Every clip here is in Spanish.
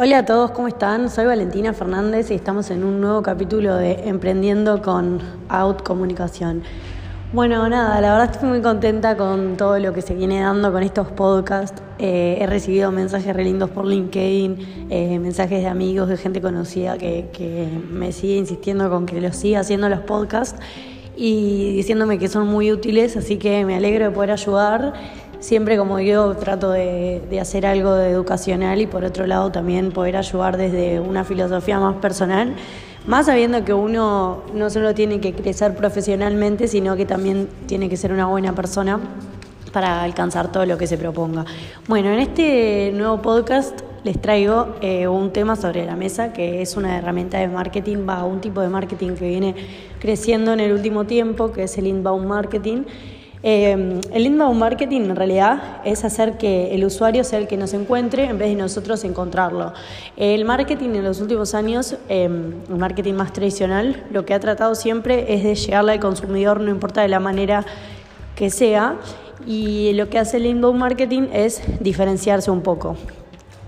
Hola a todos, ¿cómo están? Soy Valentina Fernández y estamos en un nuevo capítulo de Emprendiendo con Out Comunicación. Bueno, nada, la verdad estoy muy contenta con todo lo que se viene dando con estos podcasts. Eh, he recibido mensajes re lindos por LinkedIn, eh, mensajes de amigos, de gente conocida que, que me sigue insistiendo con que los siga haciendo los podcasts y diciéndome que son muy útiles, así que me alegro de poder ayudar siempre como yo trato de, hacer algo de educacional y por otro lado también poder ayudar desde una filosofía más personal, más sabiendo que uno no solo tiene que crecer profesionalmente, sino que también tiene que ser una buena persona para alcanzar todo lo que se proponga. Bueno, en este nuevo podcast les traigo eh, un tema sobre la mesa que es una herramienta de marketing, va un tipo de marketing que viene creciendo en el último tiempo, que es el inbound marketing eh, el inbound marketing en realidad es hacer que el usuario sea el que nos encuentre en vez de nosotros encontrarlo. El marketing en los últimos años, em, el marketing más tradicional, lo que ha tratado siempre es de llegarle al consumidor, no importa de la manera que sea, y lo que hace el inbound marketing es diferenciarse un poco.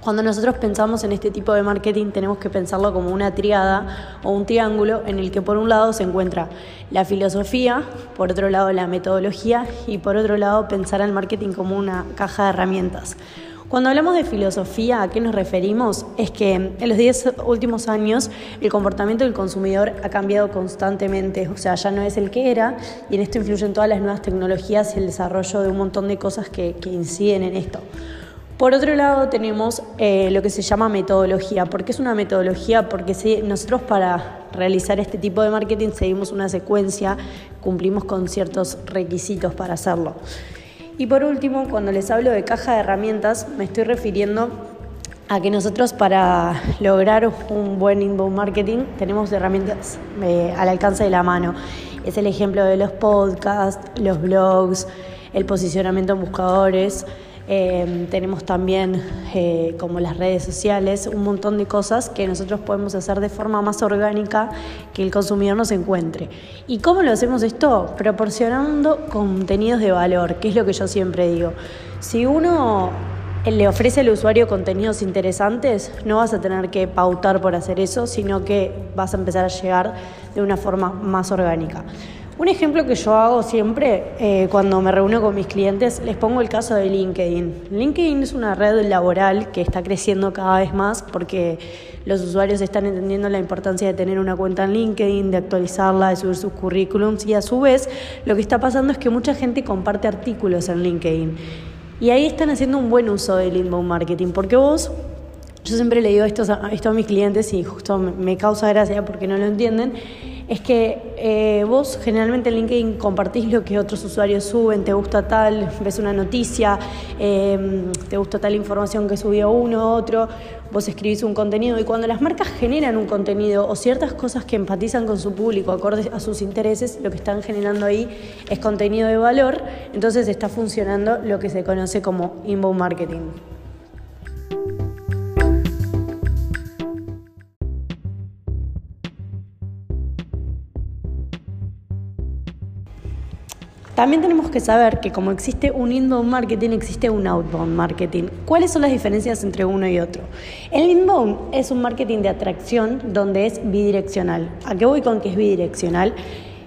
Cuando nosotros pensamos en este tipo de marketing tenemos que pensarlo como una triada o un triángulo en el que por un lado se encuentra la filosofía, por otro lado la metodología y por otro lado pensar al marketing como una caja de herramientas. Cuando hablamos de filosofía, ¿a qué nos referimos? Es que en los 10 últimos años el comportamiento del consumidor ha cambiado constantemente, o sea, ya no es el que era y en esto influyen todas las nuevas tecnologías y el desarrollo de un montón de cosas que, que inciden en esto. Por otro lado tenemos eh, lo que se llama metodología. ¿Por qué es una metodología? Porque nosotros para realizar este tipo de marketing seguimos una secuencia, cumplimos con ciertos requisitos para hacerlo. Y por último, cuando les hablo de caja de herramientas, me estoy refiriendo a que nosotros para lograr un buen inbound marketing tenemos herramientas eh, al alcance de la mano. Es el ejemplo de los podcasts, los blogs, el posicionamiento en buscadores. Em, tenemos también eh, como las redes sociales, un montón de cosas que nosotros podemos hacer de forma más orgánica que el consumidor nos encuentre. ¿Y cómo lo hacemos esto? Proporcionando contenidos de valor, que es lo que yo siempre digo. Si uno le ofrece al usuario contenidos interesantes, no vas a tener que pautar por hacer eso, sino que vas a empezar a llegar de una forma más orgánica. Un ejemplo que yo hago siempre eh, cuando me reúno con mis clientes, les pongo el caso de LinkedIn. LinkedIn es una red laboral que está creciendo cada vez más porque los usuarios están entendiendo la importancia de tener una cuenta en LinkedIn, de actualizarla, de subir sus currículums y a su vez lo que está pasando es que mucha gente comparte artículos en LinkedIn. Y ahí están haciendo un buen uso del inbound marketing porque vos yo siempre le digo esto a, esto a mis clientes y justo me causa gracia porque no lo entienden es que eh, vos generalmente en LinkedIn compartís lo que otros usuarios suben, te gusta tal, ves una noticia, em, te gusta tal información que subió uno, otro, vos escribís un contenido y cuando las marcas generan un contenido o ciertas cosas que empatizan con su público, acorde a sus intereses, lo que están generando ahí es contenido de valor, entonces está funcionando lo que se conoce como inbound marketing. También tenemos que saber que como existe un inbound marketing, existe un outbound marketing. ¿Cuáles son las diferencias entre uno y otro? El inbound es un marketing de atracción donde es bidireccional. ¿A qué voy con que es bidireccional?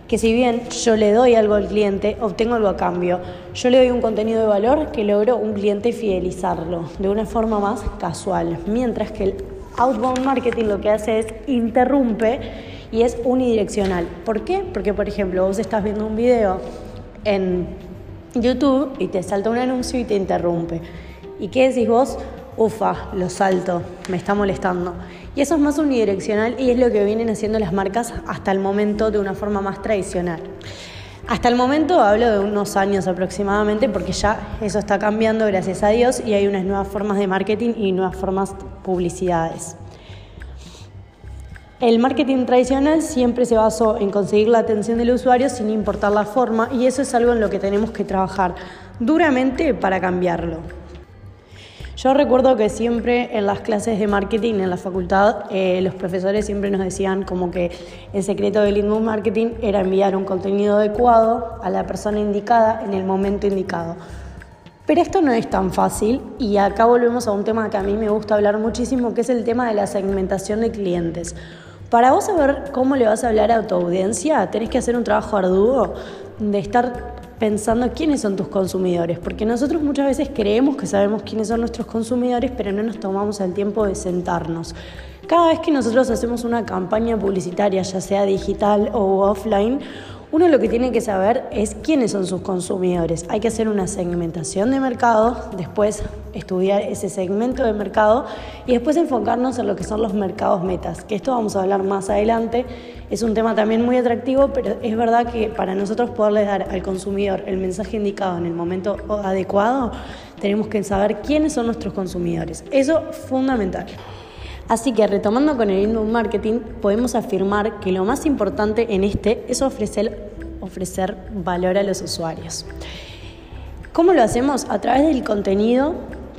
que si bien yo le doy algo al cliente, obtengo algo a cambio. Yo le doy un contenido de valor que logro un cliente fidelizarlo de una forma más casual. Mientras que el outbound marketing lo que hace es interrumpe y es unidireccional. ¿Por qué? Porque, por ejemplo, vos estás viendo un video en YouTube y te salta un anuncio y te interrumpe. ¿Y qué decís vos? Ufa, lo salto, me está molestando. Y eso es más unidireccional y es lo que vienen haciendo las marcas hasta el momento de una forma más tradicional. Hasta el momento hablo de unos años aproximadamente porque ya eso está cambiando, gracias a Dios, y hay unas nuevas formas de marketing y nuevas formas de publicidades. El marketing tradicional siempre se basó en conseguir la atención del usuario sin importar la forma y eso es algo en lo que tenemos que trabajar duramente para cambiarlo. Yo recuerdo que siempre en las clases de marketing en la facultad eh, los profesores siempre nos decían como que el secreto del inbound marketing era enviar un contenido adecuado a la persona indicada en el momento indicado. Pero esto no es tan fácil y acá volvemos a un tema que a mí me gusta hablar muchísimo, que es el tema de la segmentación de clientes. Para vos saber cómo le vas a hablar a tu audiencia, tenés que hacer un trabajo arduo de estar pensando quiénes son tus consumidores, porque nosotros muchas veces creemos que sabemos quiénes son nuestros consumidores, pero no nos tomamos el tiempo de sentarnos. Cada vez que nosotros hacemos una campaña publicitaria, ya sea digital o offline, uno lo que tiene que saber es quiénes son sus consumidores. Hay que hacer una segmentación de mercado, después estudiar ese segmento de mercado y después enfocarnos en lo que son los mercados metas, que esto vamos a hablar más adelante. Es un tema también muy atractivo, pero es verdad que para nosotros poderle dar al consumidor el mensaje indicado en el momento adecuado, tenemos que saber quiénes son nuestros consumidores. Eso es fundamental. Así que retomando con el inbound marketing, podemos afirmar que lo más importante en este es ofrecer, ofrecer valor a los usuarios. ¿Cómo lo hacemos? A través del contenido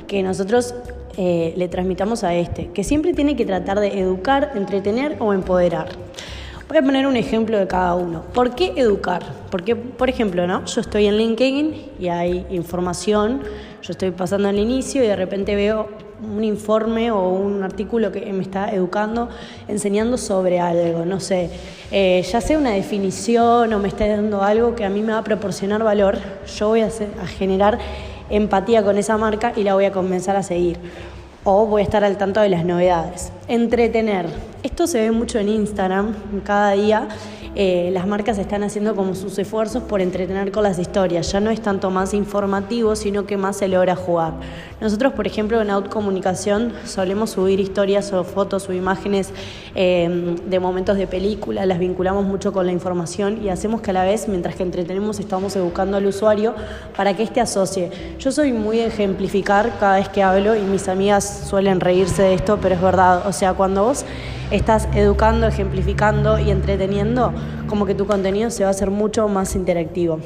que nosotros eh, le transmitamos a este, que siempre tiene que tratar de educar, entretener o empoderar. Voy a poner un ejemplo de cada uno. ¿Por qué educar? Porque, por ejemplo, ¿no? yo estoy en LinkedIn y hay información, yo estoy pasando al inicio y de repente veo un informe o un artículo que me está educando, enseñando sobre algo, no sé, eh, ya sea una definición o me está dando algo que a mí me va a proporcionar valor, yo voy a, a generar empatía con esa marca y la voy a comenzar a seguir. O voy a estar al tanto de las novedades. Entretener. Esto se ve mucho en Instagram cada día eh, las marcas están haciendo como sus esfuerzos por entretener con las historias. Ya no es tanto más informativo, sino que más se logra jugar. Nosotros, por ejemplo, en Out Comunicación solemos subir historias o fotos o imágenes eh, de momentos de película, las vinculamos mucho con la información y hacemos que a la vez, mientras que entretenemos, estamos educando al usuario para que éste asocie. Yo soy muy ejemplificar cada vez que hablo y mis amigas suelen reírse de esto, pero es verdad. Sea, cuando vos estás educando, ejemplificando y entreteniendo, como que tu contenido se va a hacer mucho más interactivo.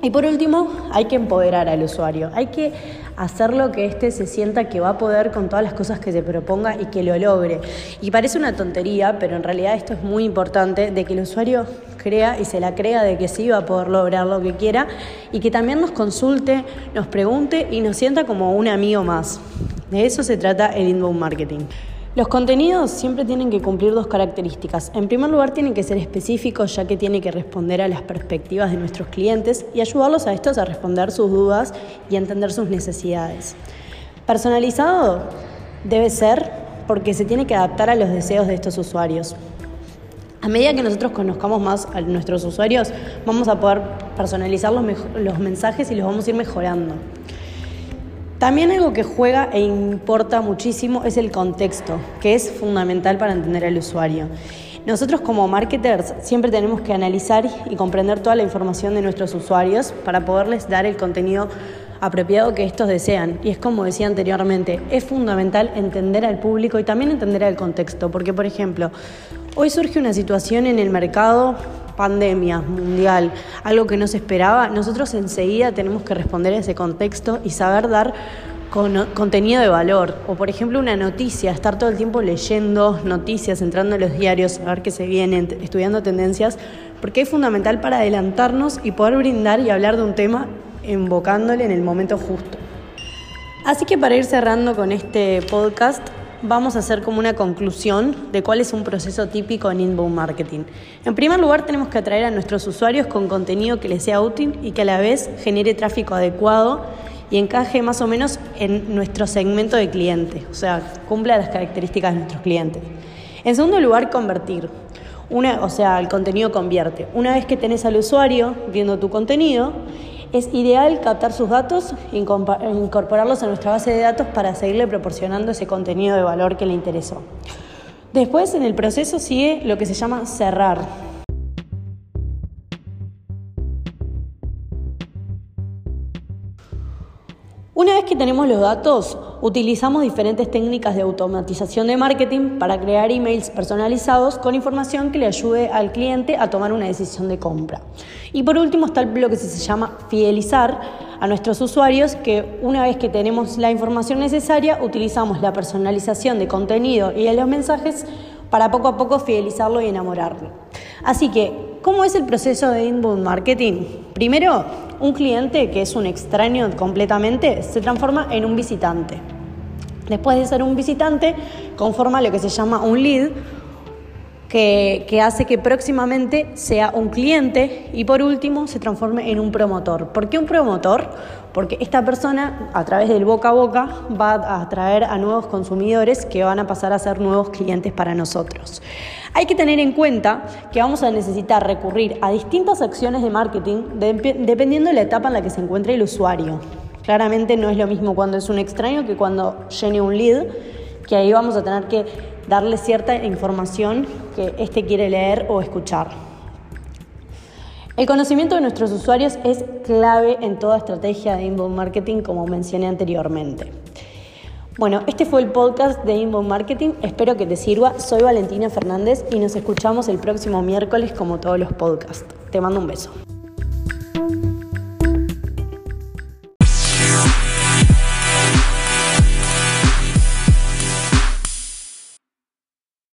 Y por último, hay que empoderar al usuario, hay que hacerlo que éste se sienta que va a poder con todas las cosas que se proponga y que lo logre. Y parece una tontería, pero en realidad esto es muy importante, de que el usuario crea y se la crea de que sí va a poder lograr lo que quiera y que también nos consulte, nos pregunte y nos sienta como un amigo más. De eso se trata el inbound marketing. Los contenidos siempre tienen que cumplir dos características. En primer lugar, tienen que ser específicos ya que tienen que responder a las perspectivas de nuestros clientes y ayudarlos a estos a responder sus dudas y entender sus necesidades. Personalizado debe ser porque se tiene que adaptar a los deseos de estos usuarios. A medida que nosotros conozcamos más a nuestros usuarios, vamos a poder personalizar los, los mensajes y los vamos a ir mejorando. También algo que juega e importa muchísimo es el contexto, que es fundamental para entender al usuario. Nosotros como marketers siempre tenemos que analizar y comprender toda la información de nuestros usuarios para poderles dar el contenido apropiado que estos desean. Y es como decía anteriormente, es fundamental entender al público y también entender al contexto, porque por ejemplo, hoy surge una situación en el mercado pandemia mundial, algo que no se esperaba, nosotros enseguida tenemos que responder a ese contexto y saber dar contenido de valor. O por ejemplo una noticia, estar todo el tiempo leyendo noticias, entrando en los diarios, a ver qué se viene, estudiando tendencias, porque es fundamental para adelantarnos y poder brindar y hablar de un tema invocándole en el momento justo. Así que para ir cerrando con este podcast, vamos a hacer como una conclusión de cuál es un proceso típico en inbound marketing. En primer lugar, tenemos que atraer a nuestros usuarios con contenido que les sea útil y que a la vez genere tráfico adecuado y encaje más o menos en nuestro segmento de clientes, o sea, cumpla las características de nuestros clientes. En segundo lugar, convertir. Una, o sea, el contenido convierte. Una vez que tenés al usuario viendo tu contenido, es ideal captar sus datos e incorporarlos a nuestra base de datos para seguirle proporcionando ese contenido de valor que le interesó. Después, en el proceso sigue lo que se llama cerrar. Una vez que tenemos los datos, utilizamos diferentes técnicas de automatización de marketing para crear emails personalizados con información que le ayude al cliente a tomar una decisión de compra. Y por último está lo que se llama fidelizar a nuestros usuarios, que una vez que tenemos la información necesaria, utilizamos la personalización de contenido y de los mensajes para poco a poco fidelizarlo y enamorarlo. Así que, ¿cómo es el proceso de inbound marketing? Primero, un cliente que es un extraño completamente se transforma en un visitante. Después de ser un visitante, conforma lo que se llama un lead, que, hace que próximamente sea un cliente y por último se transforme en un promotor. ¿Por qué un promotor? Porque esta persona a través del boca a boca va a atraer a nuevos consumidores que van a pasar a ser nuevos clientes para nosotros. Hay que tener en cuenta que vamos a necesitar recurrir a distintas acciones de marketing dependiendo de la etapa en la que se encuentre el usuario. Claramente no es lo mismo cuando es un extraño que cuando llene un lead, que ahí vamos a tener que darle cierta información que éste quiere leer o escuchar. El conocimiento de nuestros usuarios es clave en toda estrategia de inbound marketing, como mencioné anteriormente. Bueno, este fue el podcast de Inbound Marketing. Espero que te sirva. Soy Valentina Fernández y nos escuchamos el próximo miércoles como todos los podcasts. Te mando un beso.